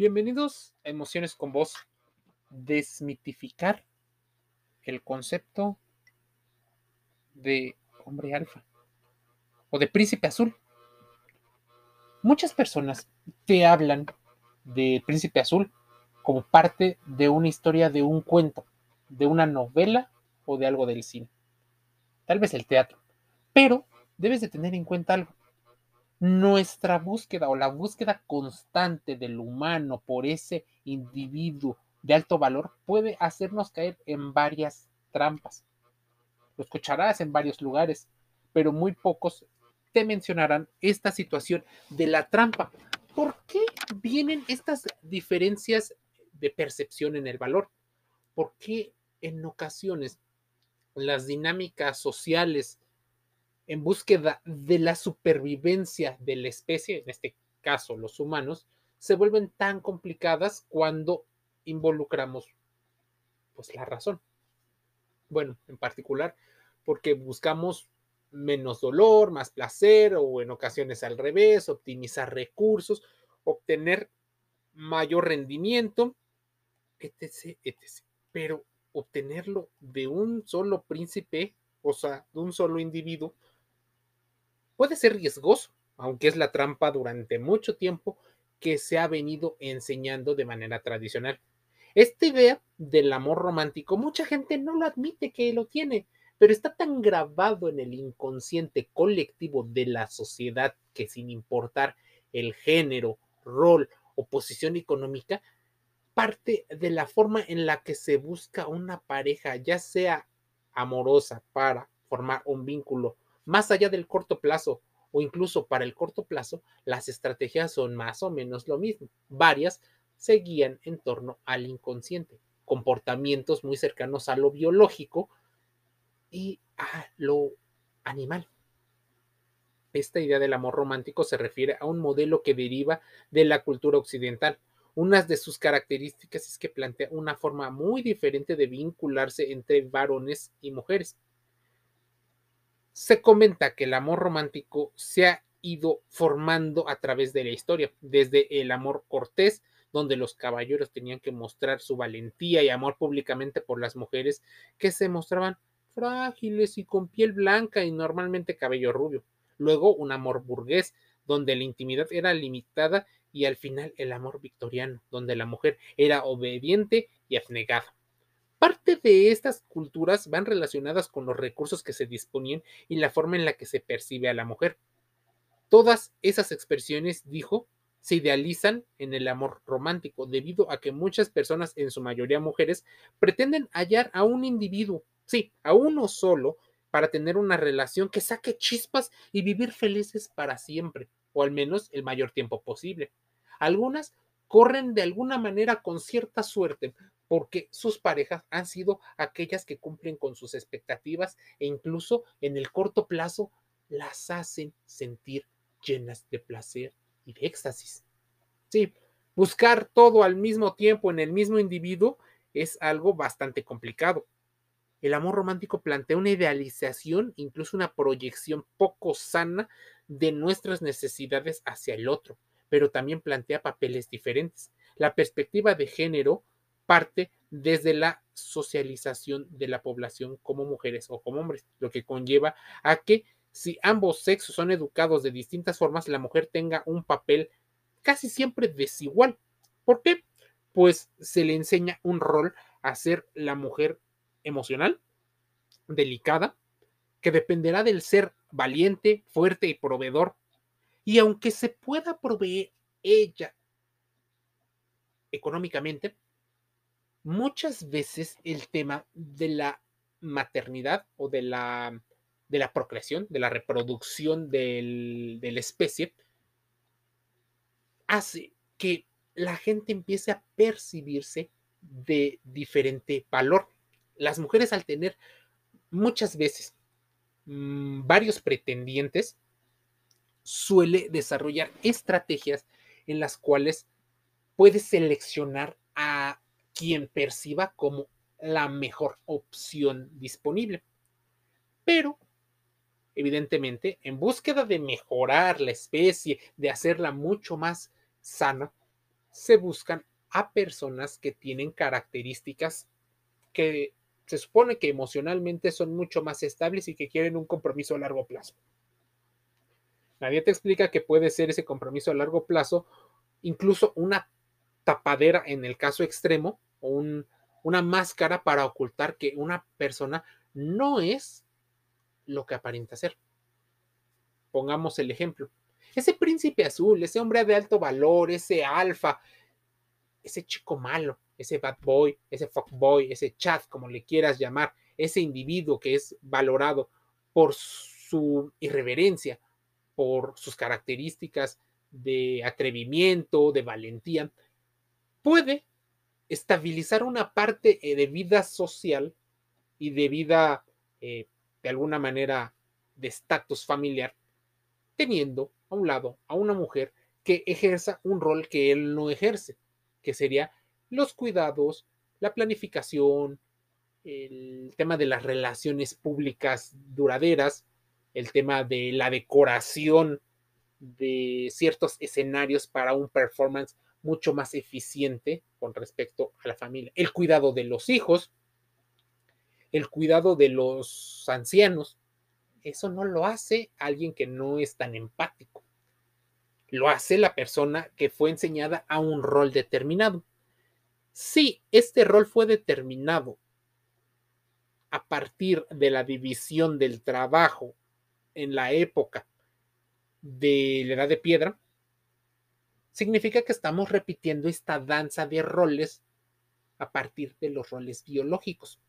Bienvenidos a Emociones con Voz. Desmitificar el concepto de hombre alfa o de príncipe azul. Muchas personas te hablan de príncipe azul como parte de una historia de un cuento, de una novela o de algo del cine. Tal vez el teatro. Pero debes de tener en cuenta algo nuestra búsqueda o la búsqueda constante del humano por ese individuo de alto valor puede hacernos caer en varias trampas. Lo escucharás en varios lugares, pero muy pocos te mencionarán esta situación de la trampa. ¿Por qué vienen estas diferencias de percepción en el valor? ¿Por qué en ocasiones las dinámicas sociales en búsqueda de la supervivencia de la especie, en este caso los humanos, se vuelven tan complicadas cuando involucramos pues la razón. Bueno, en particular porque buscamos menos dolor, más placer o en ocasiones al revés, optimizar recursos, obtener mayor rendimiento, etc, etc. Pero obtenerlo de un solo príncipe, o sea, de un solo individuo, puede ser riesgoso, aunque es la trampa durante mucho tiempo que se ha venido enseñando de manera tradicional. Esta idea del amor romántico, mucha gente no lo admite que lo tiene, pero está tan grabado en el inconsciente colectivo de la sociedad que sin importar el género, rol o posición económica, parte de la forma en la que se busca una pareja, ya sea amorosa para formar un vínculo más allá del corto plazo o incluso para el corto plazo, las estrategias son más o menos lo mismo. Varias se guían en torno al inconsciente, comportamientos muy cercanos a lo biológico y a lo animal. Esta idea del amor romántico se refiere a un modelo que deriva de la cultura occidental. Una de sus características es que plantea una forma muy diferente de vincularse entre varones y mujeres se comenta que el amor romántico se ha ido formando a través de la historia, desde el amor cortés, donde los caballeros tenían que mostrar su valentía y amor públicamente por las mujeres que se mostraban frágiles y con piel blanca y normalmente cabello rubio. Luego un amor burgués, donde la intimidad era limitada y al final el amor victoriano, donde la mujer era obediente y abnegada. Parte de estas culturas van relacionadas con los recursos que se disponían y la forma en la que se percibe a la mujer. Todas esas expresiones, dijo, se idealizan en el amor romántico, debido a que muchas personas, en su mayoría mujeres, pretenden hallar a un individuo, sí, a uno solo, para tener una relación que saque chispas y vivir felices para siempre, o al menos el mayor tiempo posible. Algunas corren de alguna manera con cierta suerte, porque sus parejas han sido aquellas que cumplen con sus expectativas e incluso en el corto plazo las hacen sentir llenas de placer y de éxtasis. Sí, buscar todo al mismo tiempo en el mismo individuo es algo bastante complicado. El amor romántico plantea una idealización, incluso una proyección poco sana de nuestras necesidades hacia el otro, pero también plantea papeles diferentes. La perspectiva de género parte desde la socialización de la población como mujeres o como hombres, lo que conlleva a que si ambos sexos son educados de distintas formas, la mujer tenga un papel casi siempre desigual. ¿Por qué? Pues se le enseña un rol a ser la mujer emocional, delicada, que dependerá del ser valiente, fuerte y proveedor. Y aunque se pueda proveer ella económicamente, muchas veces el tema de la maternidad o de la, de la procreación, de la reproducción de la especie, hace que la gente empiece a percibirse de diferente valor. Las mujeres al tener muchas veces mm, varios pretendientes, suele desarrollar estrategias en las cuales puede seleccionar a quien perciba como la mejor opción disponible. Pero, evidentemente, en búsqueda de mejorar la especie, de hacerla mucho más sana, se buscan a personas que tienen características que se supone que emocionalmente son mucho más estables y que quieren un compromiso a largo plazo. Nadie te explica que puede ser ese compromiso a largo plazo, incluso una tapadera en el caso extremo una máscara para ocultar que una persona no es lo que aparenta ser. Pongamos el ejemplo. Ese príncipe azul, ese hombre de alto valor, ese alfa, ese chico malo, ese bad boy, ese fuck boy, ese chat, como le quieras llamar, ese individuo que es valorado por su irreverencia, por sus características de atrevimiento, de valentía, puede estabilizar una parte eh, de vida social y de vida, eh, de alguna manera, de estatus familiar, teniendo a un lado a una mujer que ejerza un rol que él no ejerce, que sería los cuidados, la planificación, el tema de las relaciones públicas duraderas, el tema de la decoración de ciertos escenarios para un performance mucho más eficiente con respecto a la familia, el cuidado de los hijos, el cuidado de los ancianos. Eso no lo hace alguien que no es tan empático. Lo hace la persona que fue enseñada a un rol determinado. Si este rol fue determinado a partir de la división del trabajo en la época de la edad de piedra, significa que estamos repitiendo esta danza de roles a partir de los roles biológicos.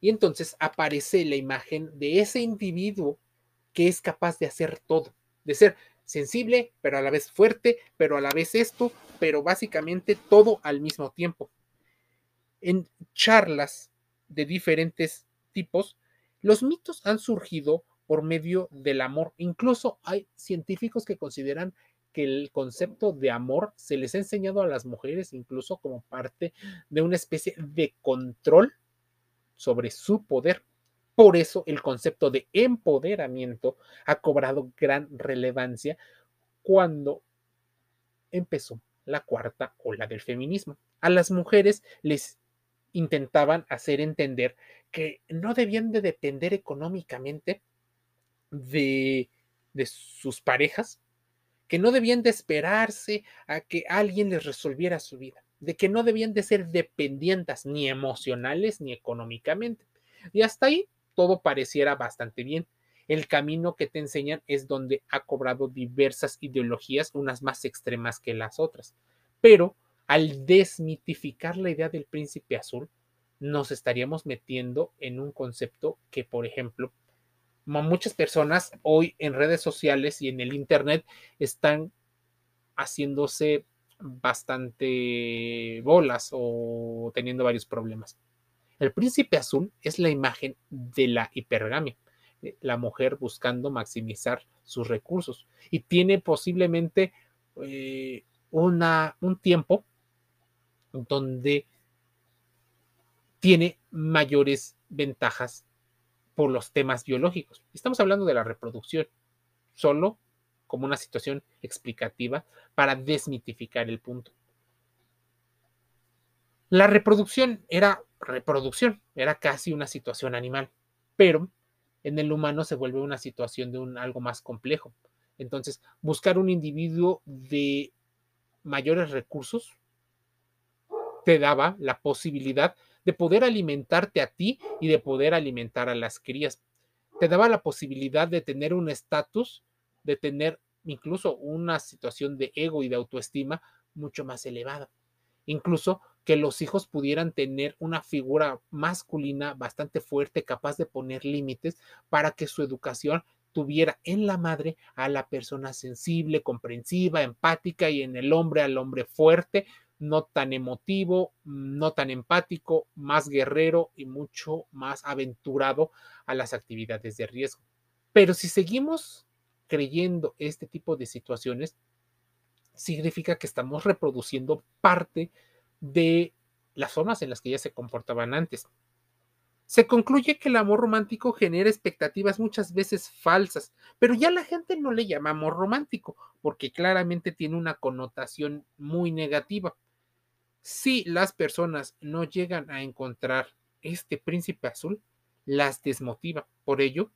Y entonces aparece la imagen de ese individuo que es capaz de hacer todo, de ser sensible, pero a la vez fuerte, pero a la vez esto, pero básicamente todo al mismo tiempo. En charlas de diferentes tipos, los mitos han surgido por medio del amor. Incluso hay científicos que consideran que el concepto de amor se les ha enseñado a las mujeres incluso como parte de una especie de control sobre su poder. Por eso el concepto de empoderamiento ha cobrado gran relevancia cuando empezó la cuarta ola del feminismo. A las mujeres les intentaban hacer entender que no debían de depender económicamente de, de sus parejas, que no debían de esperarse a que alguien les resolviera su vida, de que no debían de ser dependientes ni emocionales ni económicamente. Y hasta ahí todo pareciera bastante bien. El camino que te enseñan es donde ha cobrado diversas ideologías, unas más extremas que las otras. Pero al desmitificar la idea del príncipe azul, nos estaríamos metiendo en un concepto que, por ejemplo, muchas personas hoy en redes sociales y en el Internet están haciéndose bastante bolas o teniendo varios problemas. El príncipe azul es la imagen de la hipergamia, eh, la mujer buscando maximizar sus recursos y tiene posiblemente eh, una, un tiempo donde tiene mayores ventajas por los temas biológicos. Estamos hablando de la reproducción, solo como una situación explicativa para desmitificar el punto. La reproducción era reproducción, era casi una situación animal, pero en el humano se vuelve una situación de un algo más complejo. Entonces, buscar un individuo de mayores recursos te daba la posibilidad de poder alimentarte a ti y de poder alimentar a las crías. Te daba la posibilidad de tener un estatus, de tener incluso una situación de ego y de autoestima mucho más elevada. Incluso que los hijos pudieran tener una figura masculina bastante fuerte, capaz de poner límites para que su educación tuviera en la madre a la persona sensible, comprensiva, empática y en el hombre al hombre fuerte, no tan emotivo, no tan empático, más guerrero y mucho más aventurado a las actividades de riesgo. Pero si seguimos creyendo este tipo de situaciones, significa que estamos reproduciendo parte de las formas en las que ya se comportaban antes. Se concluye que el amor romántico genera expectativas muchas veces falsas, pero ya la gente no le llama amor romántico, porque claramente tiene una connotación muy negativa. Si las personas no llegan a encontrar este príncipe azul, las desmotiva. Por ello,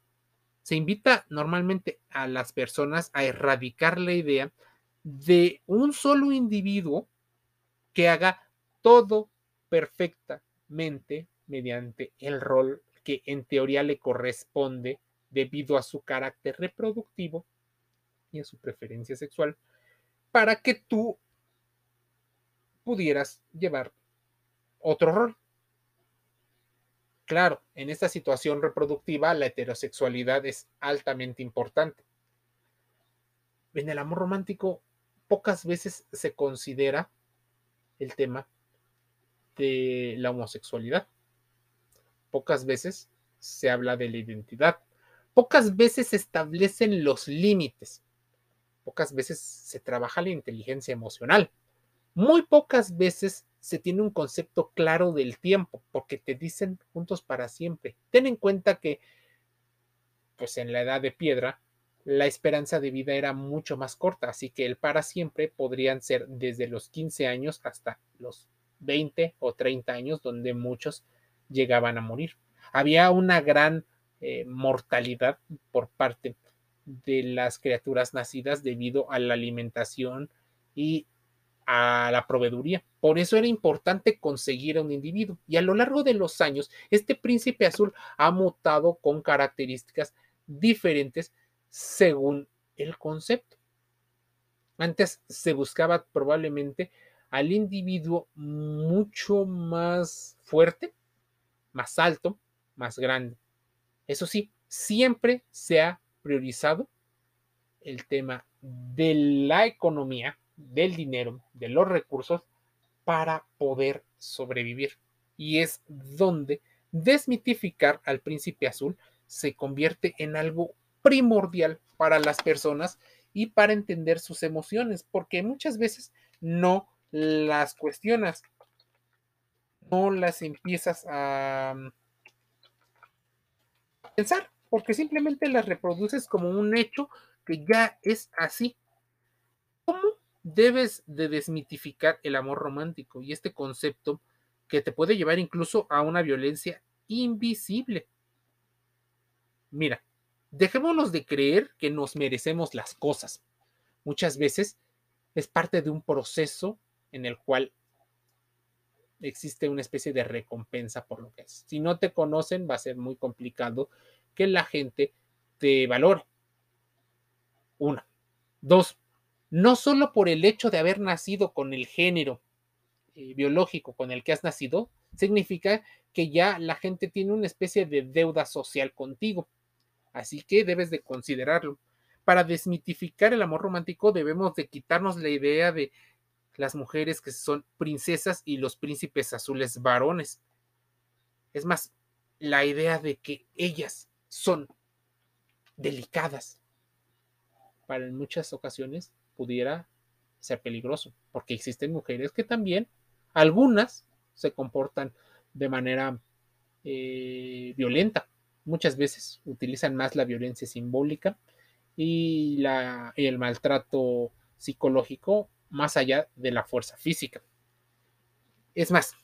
se invita normalmente a las personas a erradicar la idea de un solo individuo que haga todo perfectamente mediante el rol que en teoría le corresponde debido a su carácter reproductivo y a su preferencia sexual, para que tú pudieras llevar otro rol. Claro, en esta situación reproductiva la heterosexualidad es altamente importante. En el amor romántico pocas veces se considera el tema de la homosexualidad. Pocas veces se habla de la identidad. Pocas veces se establecen los límites. Pocas veces se trabaja la inteligencia emocional. Muy pocas veces se tiene un concepto claro del tiempo, porque te dicen juntos para siempre. Ten en cuenta que, pues en la edad de piedra, la esperanza de vida era mucho más corta, así que el para siempre podrían ser desde los 15 años hasta los 20 o 30 años, donde muchos llegaban a morir. Había una gran eh, mortalidad por parte de las criaturas nacidas debido a la alimentación y a la proveeduría. Por eso era importante conseguir a un individuo. Y a lo largo de los años, este príncipe azul ha mutado con características diferentes según el concepto. Antes se buscaba probablemente al individuo mucho más fuerte, más alto, más grande. Eso sí, siempre se ha priorizado el tema de la economía, del dinero, de los recursos para poder sobrevivir. Y es donde desmitificar al príncipe azul se convierte en algo primordial para las personas y para entender sus emociones, porque muchas veces no las cuestionas, no las empiezas a mm, pensar, porque simplemente las reproduces como un hecho que ya es así. ¿Cómo debes de desmitificar el amor romántico y este concepto que te puede llevar incluso a una violencia invisible? Mira, dejémonos de creer que nos merecemos las cosas. Muchas veces es parte de un proceso en el cual existe una especie de recompensa por lo que es. Si no te conocen, va a ser muy complicado que la gente te valore. Una. Dos, no solo por el hecho de haber nacido con el género eh, biológico con el que has nacido, significa que ya la gente tiene una especie de deuda social contigo. Así que debes de considerarlo. Para desmitificar el amor romántico debemos de quitarnos la idea de las mujeres que son princesas y los príncipes azules varones. Es más, la idea de que ellas son delicadas para en muchas ocasiones pudiera ser peligroso, porque existen mujeres que también, algunas se comportan de manera eh, violenta, muchas veces utilizan más la violencia simbólica y, la, y el maltrato psicológico más allá de la fuerza física. Es más,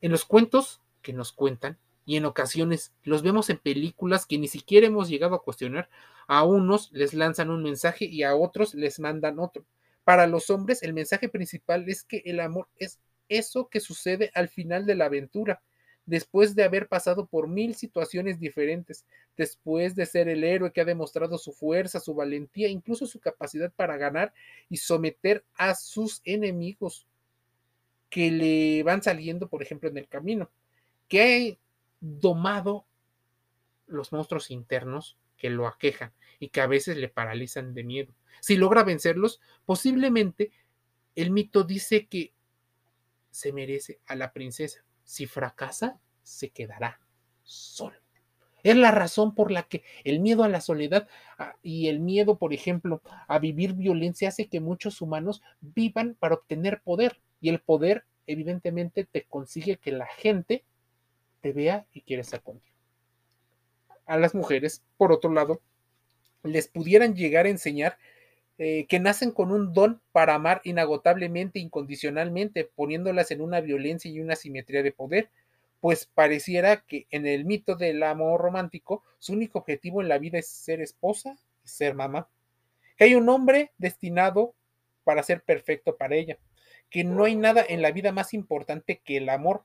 en los cuentos que nos cuentan, y en ocasiones los vemos en películas que ni siquiera hemos llegado a cuestionar, a unos les lanzan un mensaje y a otros les mandan otro. Para los hombres el mensaje principal es que el amor es eso que sucede al final de la aventura, después de haber pasado por mil situaciones diferentes, después de ser el héroe que ha demostrado su fuerza, su valentía, incluso su capacidad para ganar y someter a sus enemigos que le van saliendo, por ejemplo, en el camino, que domado los monstruos internos que lo aquejan y que a veces le paralizan de miedo. Si logra vencerlos, posiblemente el mito dice que se merece a la princesa, si fracasa, se quedará solo. Es la razón por la que el miedo a la soledad ah, y el miedo, por ejemplo, a vivir violencia hace que muchos humanos vivan para obtener poder. Y el poder, evidentemente, te consigue que la gente te vea y quiere estar contigo. A las mujeres, por otro lado, les pudieran llegar a enseñar eh, que nacen con un don para amar inagotablemente, incondicionalmente, poniéndolas en una violencia y una simetría de poder, pues pareciera que en el mito del amor romántico, su único objetivo en la vida es ser esposa y ser mamá. Que hay un hombre destinado para ser perfecto para ella, que no hay nada en la vida más importante que el amor,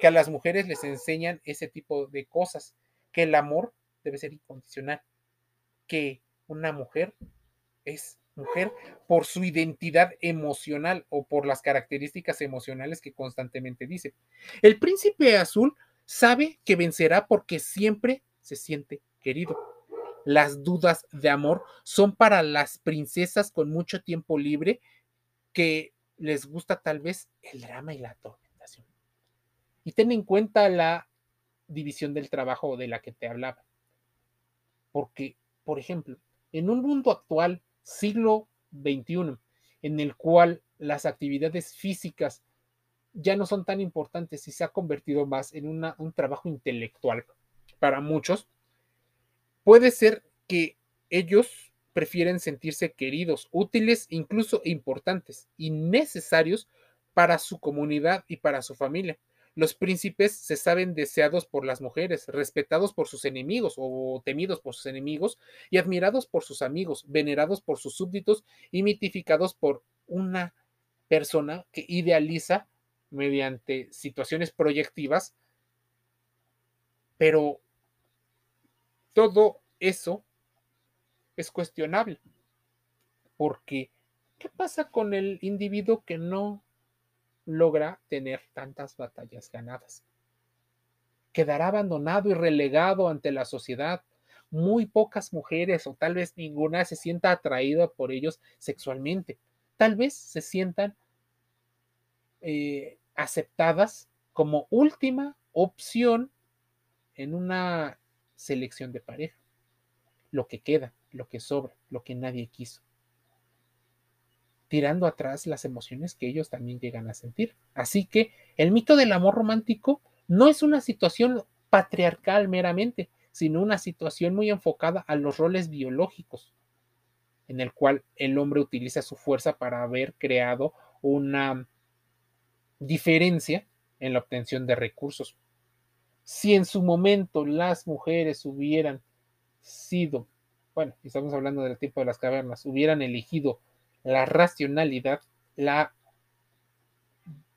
que a las mujeres les enseñan ese tipo de cosas, que el amor debe ser incondicional, que una mujer es mujer por su identidad emocional o por las características emocionales que constantemente dice. El príncipe azul sabe que vencerá porque siempre se siente querido. Las dudas de amor son para las princesas con mucho tiempo libre que les gusta tal vez el drama y la tormentación. Y ten en cuenta la división del trabajo de la que te hablaba. Porque, por ejemplo, en un mundo actual, siglo XXI, en el cual las actividades físicas ya no son tan importantes y se ha convertido más en un trabajo intelectual para muchos, puede ser que ellos prefieren sentirse queridos, útiles, incluso importantes y necesarios para su comunidad y para su familia. Los príncipes se saben deseados por las mujeres, respetados por sus enemigos o temidos por sus enemigos y admirados por sus amigos, venerados por sus súbditos y mitificados por una persona que idealiza mediante situaciones proyectivas, pero todo eso es cuestionable. Porque, ¿qué pasa con el individuo que no logra tener tantas batallas ganadas? Quedará abandonado y relegado ante la sociedad. Muy pocas mujeres o tal vez ninguna se sienta atraída por ellos sexualmente. Tal vez se sientan eh, aceptadas como última opción en una selección de pareja. Lo que queda, lo que sobra, lo que nadie quiso. Tirando atrás las emociones que ellos también llegan a sentir. Así que el mito del amor romántico no es una situación patriarcal meramente, sino una situación muy enfocada a los roles biológicos, en el cual el hombre utiliza su fuerza para haber creado una diferencia en la obtención de recursos. Si en su momento las mujeres hubieran sido, bueno, estamos hablando del tiempo de las cavernas, hubieran elegido la racionalidad, la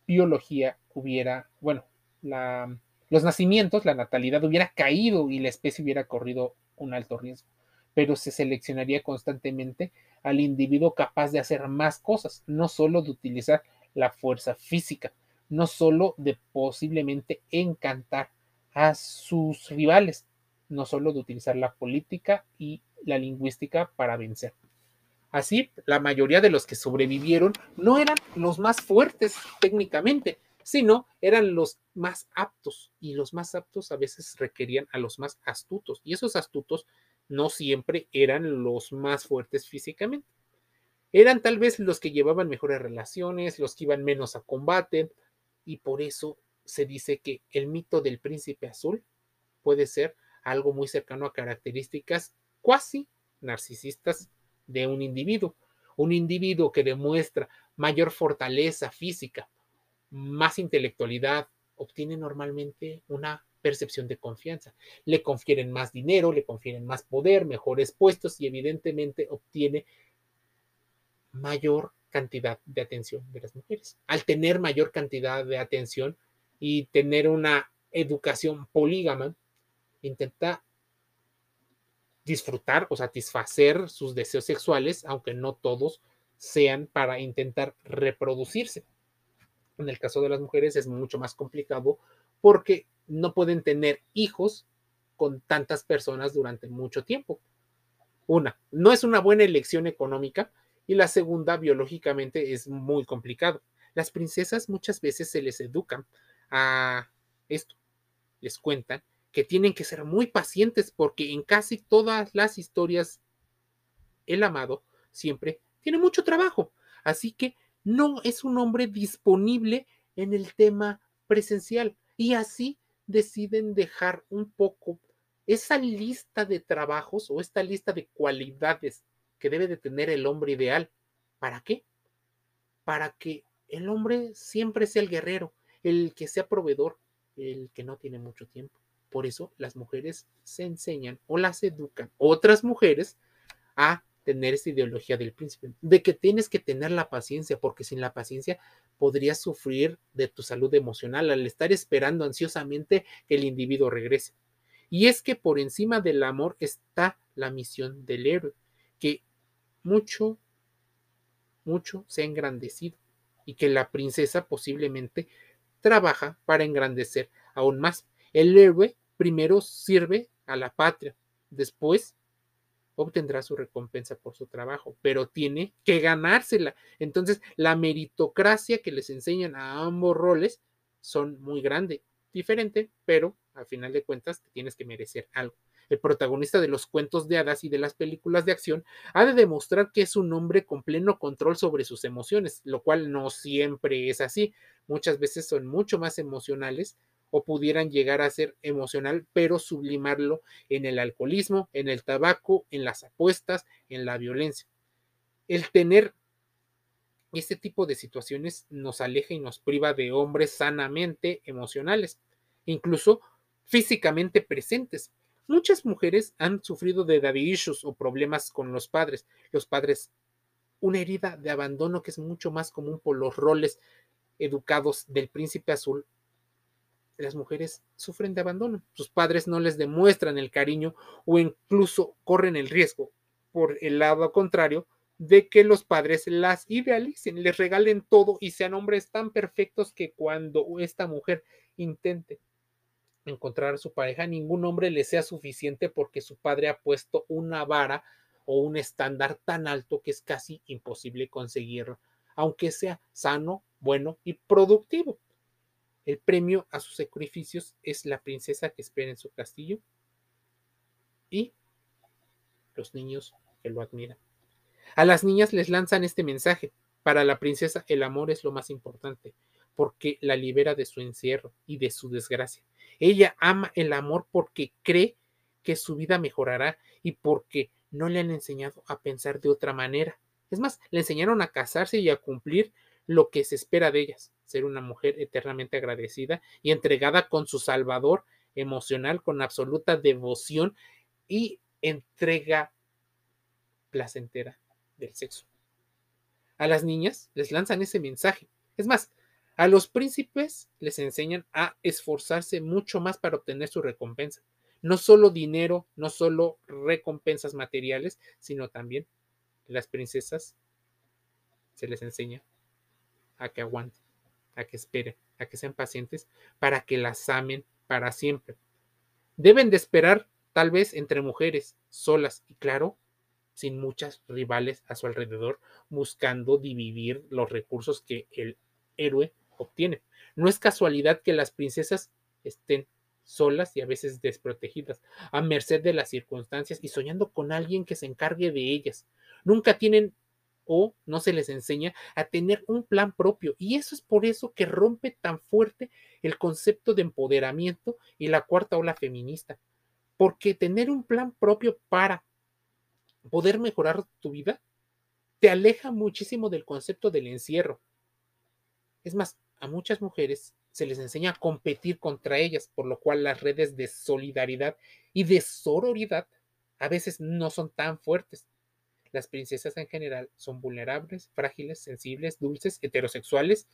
biología hubiera, bueno, los nacimientos, la natalidad hubiera caído y la especie hubiera corrido un alto riesgo, pero se seleccionaría constantemente al individuo capaz de hacer más cosas, no solo de utilizar la fuerza física, no solo de posiblemente encantar a sus rivales, no solo de utilizar la política y la lingüística para vencer. Así, la mayoría de los que sobrevivieron no eran los más fuertes técnicamente, sino eran los más aptos y los más aptos a veces requerían a los más astutos y esos astutos no siempre eran los más fuertes físicamente. Eran tal vez los que llevaban mejores relaciones, los que iban menos a combate y por eso se dice que el mito del príncipe azul puede ser algo muy cercano a características cuasi narcisistas de un individuo. Un individuo que demuestra mayor fortaleza física, más intelectualidad, obtiene normalmente una percepción de confianza. Le confieren más dinero, le confieren más poder, mejores puestos y evidentemente obtiene mayor cantidad de atención de las mujeres. Al tener mayor cantidad de atención, y tener una educación polígama, intenta disfrutar o satisfacer sus deseos sexuales, aunque no todos sean para intentar reproducirse. En el caso de las mujeres es mucho más complicado porque no pueden tener hijos con tantas personas durante mucho tiempo. Una, no es una buena elección económica y la segunda, biológicamente es muy complicado. Las princesas muchas veces se les educan a esto. Les cuentan que tienen que ser muy pacientes porque en casi todas las historias el amado siempre tiene mucho trabajo. Así que no es un hombre disponible en el tema presencial y así deciden dejar un poco esa lista de trabajos o esta lista de cualidades que debe de tener el hombre ideal. ¿Para qué? Para que el hombre siempre sea el guerrero, el que sea proveedor, el que no tiene mucho tiempo. Por eso las mujeres se enseñan o las educan otras mujeres a tener esa ideología del príncipe, de que tienes que tener la paciencia, porque sin la paciencia podrías sufrir de tu salud emocional al estar esperando ansiosamente que el individuo regrese. Y es que por encima del amor está la misión del héroe, que mucho, mucho se ha engrandecido y que la princesa posiblemente trabaja para engrandecer aún más. El héroe primero sirve a la patria, después obtendrá su recompensa por su trabajo, pero tiene que ganársela. Entonces, la meritocracia que les enseñan a ambos roles son muy grande, diferente, pero al final de cuentas tienes que merecer algo. El protagonista de los cuentos de hadas y de las películas de acción ha de demostrar que es un hombre con pleno control sobre sus emociones, lo cual no siempre es así. Muchas veces son mucho más emocionales o pudieran llegar a ser emocional, pero sublimarlo en el alcoholismo, en el tabaco, en las apuestas, en la violencia. El tener este tipo de situaciones nos aleja y nos priva de hombres sanamente emocionales, incluso físicamente presentes. Muchas mujeres han sufrido de daddy issues o problemas con los padres. Los padres, una herida de abandono que es mucho más común por los roles educados del príncipe azul las mujeres sufren de abandono. Sus padres no les demuestran el cariño o incluso corren el riesgo, por el lado contrario, de que los padres las idealicen, les regalen todo y sean hombres tan perfectos que cuando esta mujer intente encontrar a su pareja, ningún hombre le sea suficiente porque su padre ha puesto una vara o un estándar tan alto que es casi imposible conseguirlo, aunque sea sano, bueno y productivo. El premio a sus sacrificios es la princesa que espera en su castillo y los niños que lo admiran. A las niñas les lanzan este mensaje. Para la princesa el amor es lo más importante, porque la libera de su encierro y de su desgracia. Ella ama el amor porque cree que su vida mejorará y porque no le han enseñado a pensar de otra manera. Es más, le enseñaron a casarse y a cumplir lo que se espera de ellas, ser una mujer eternamente agradecida y entregada con su Salvador emocional, con absoluta devoción y entrega placentera del sexo. A las niñas les lanzan ese mensaje. Es más, a los príncipes les enseñan a esforzarse mucho más para obtener su recompensa. No solo dinero, no solo recompensas materiales, sino también las princesas se les enseña a que aguanten, a que esperen, a que sean pacientes para que las amen para siempre. Deben de esperar tal vez entre mujeres solas y claro, sin muchas rivales a su alrededor buscando dividir los recursos que el héroe obtiene. No es casualidad que las princesas estén solas y a veces desprotegidas, a merced de las circunstancias y soñando con alguien que se encargue de ellas. Nunca tienen o no se les enseña a tener un plan propio. Y eso es por eso que rompe tan fuerte el concepto de empoderamiento y la cuarta ola feminista. Porque tener un plan propio para poder mejorar tu vida te aleja muchísimo del concepto del encierro. Es más, a muchas mujeres se les enseña a competir contra ellas, por lo cual las redes de solidaridad y de sororidad a veces no son tan fuertes. Las princesas en general son vulnerables, frágiles, sensibles, dulces, heterosexuales,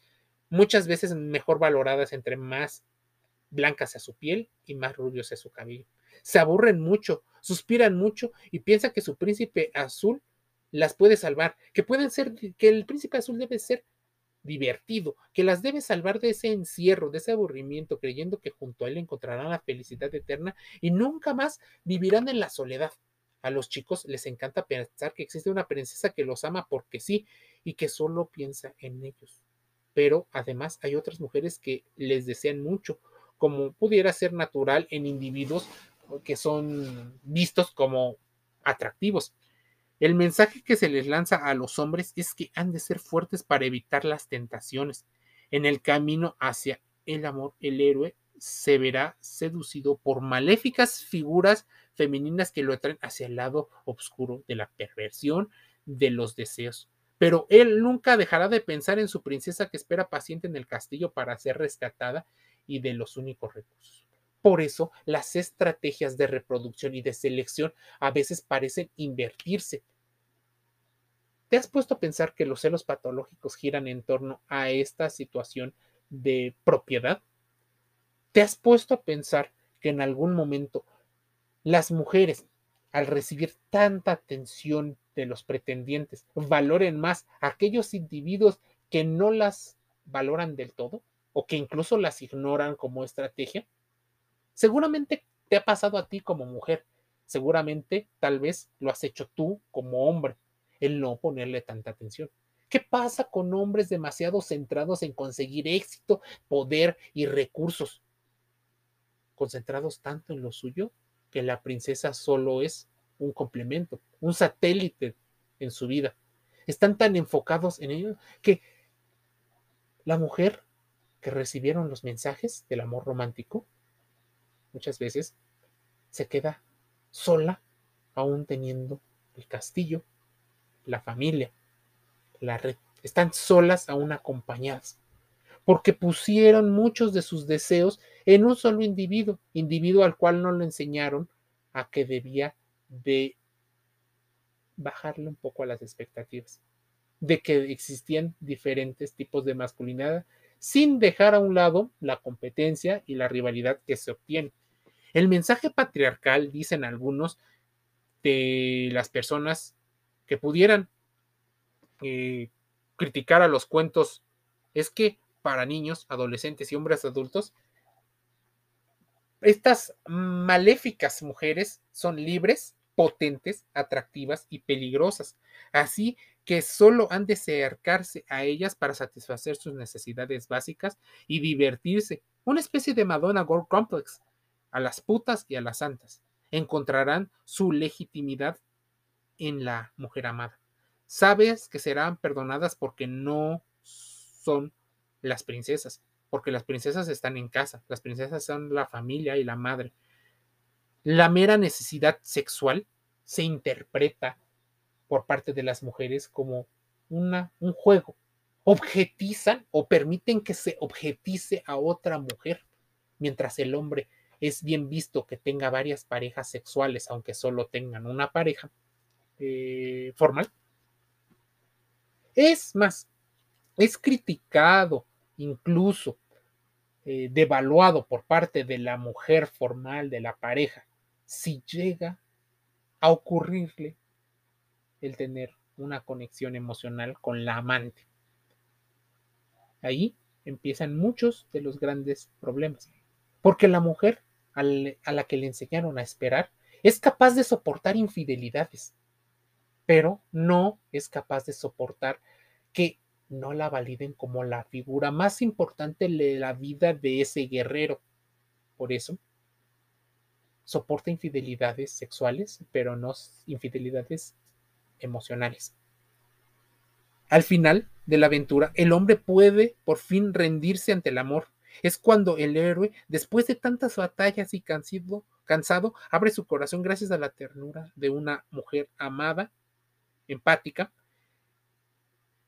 muchas veces mejor valoradas entre más blancas a su piel y más rubios a su cabello. Se aburren mucho, suspiran mucho y piensan que su príncipe azul las puede salvar, que pueden ser, que el príncipe azul debe ser divertido, que las debe salvar de ese encierro, de ese aburrimiento, creyendo que junto a él encontrarán la felicidad eterna y nunca más vivirán en la soledad. A los chicos les encanta pensar que existe una princesa que los ama porque sí y que solo piensa en ellos. Pero además hay otras mujeres que les desean mucho, como pudiera ser natural en individuos que son vistos como atractivos. El mensaje que se les lanza a los hombres es que han de ser fuertes para evitar las tentaciones. En el camino hacia el amor, el héroe se verá seducido por maléficas figuras femeninas que lo atraen hacia el lado oscuro de la perversión, de los deseos. Pero él nunca dejará de pensar en su princesa que espera paciente en el castillo para ser rescatada y de los únicos recursos. Por eso, las estrategias de reproducción y de selección a veces parecen invertirse. ¿Te has puesto a pensar que los celos patológicos giran en torno a esta situación de propiedad? ¿Te has puesto a pensar que en algún momento las mujeres, al recibir tanta atención de los pretendientes, valoren más a aquellos individuos que no las valoran del todo o que incluso las ignoran como estrategia? Seguramente te ha pasado a ti como mujer, seguramente tal vez lo has hecho tú como hombre, el no ponerle tanta atención. ¿Qué pasa con hombres demasiado centrados en conseguir éxito, poder y recursos? Concentrados tanto en lo suyo que la princesa solo es un complemento, un satélite en su vida. Están tan enfocados en ello que la mujer que recibieron los mensajes del amor romántico muchas veces se queda sola aún teniendo el castillo, la familia, la red. Están solas aún acompañadas porque pusieron muchos de sus deseos en un solo individuo, individuo al cual no le enseñaron a que debía de bajarle un poco a las expectativas, de que existían diferentes tipos de masculinidad, sin dejar a un lado la competencia y la rivalidad que se obtiene. El mensaje patriarcal, dicen algunos, de las personas que pudieran eh, criticar a los cuentos, es que para niños, adolescentes y hombres adultos, estas maléficas mujeres son libres, potentes, atractivas y peligrosas. Así que solo han de acercarse a ellas para satisfacer sus necesidades básicas y divertirse. Una especie de Madonna Gold Complex a las putas y a las santas. Encontrarán su legitimidad en la mujer amada. Sabes que serán perdonadas porque no son las princesas, porque las princesas están en casa, las princesas son la familia y la madre. La mera necesidad sexual se interpreta por parte de las mujeres como una, un juego. Objetizan o permiten que se objetice a otra mujer, mientras el hombre es bien visto que tenga varias parejas sexuales, aunque solo tengan una pareja eh, formal. Es más, es criticado incluso eh, devaluado por parte de la mujer formal de la pareja, si llega a ocurrirle el tener una conexión emocional con la amante. Ahí empiezan muchos de los grandes problemas, porque la mujer a la que le enseñaron a esperar es capaz de soportar infidelidades, pero no es capaz de soportar no la validen como la figura más importante de la vida de ese guerrero. Por eso, soporta infidelidades sexuales, pero no infidelidades emocionales. Al final de la aventura, el hombre puede por fin rendirse ante el amor. Es cuando el héroe, después de tantas batallas y cansado, cansado, abre su corazón gracias a la ternura de una mujer amada, empática,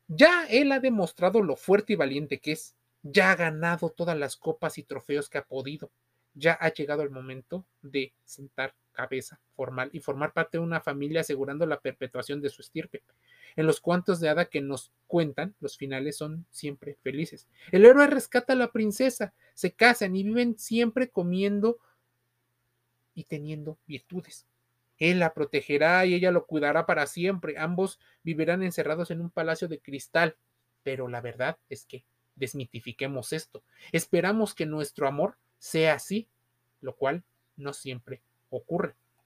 ya él ha demostrado lo fuerte y valiente que es. Ya ha ganado todas las copas y trofeos que ha podido. Ya ha llegado el momento de sentar cabeza formal y formar parte de una familia asegurando la perpetuación de su estirpe. En los cuantos de hada que nos cuentan, los finales son siempre felices. El héroe rescata a la princesa, se casan y viven siempre comiendo y teniendo virtudes. Él la protegerá y ella lo cuidará para siempre. Ambos vivirán encerrados en un palacio de cristal. Pero la verdad es que desmitifiquemos esto. Esperamos que nuestro amor sea así, lo cual no siempre ocurre.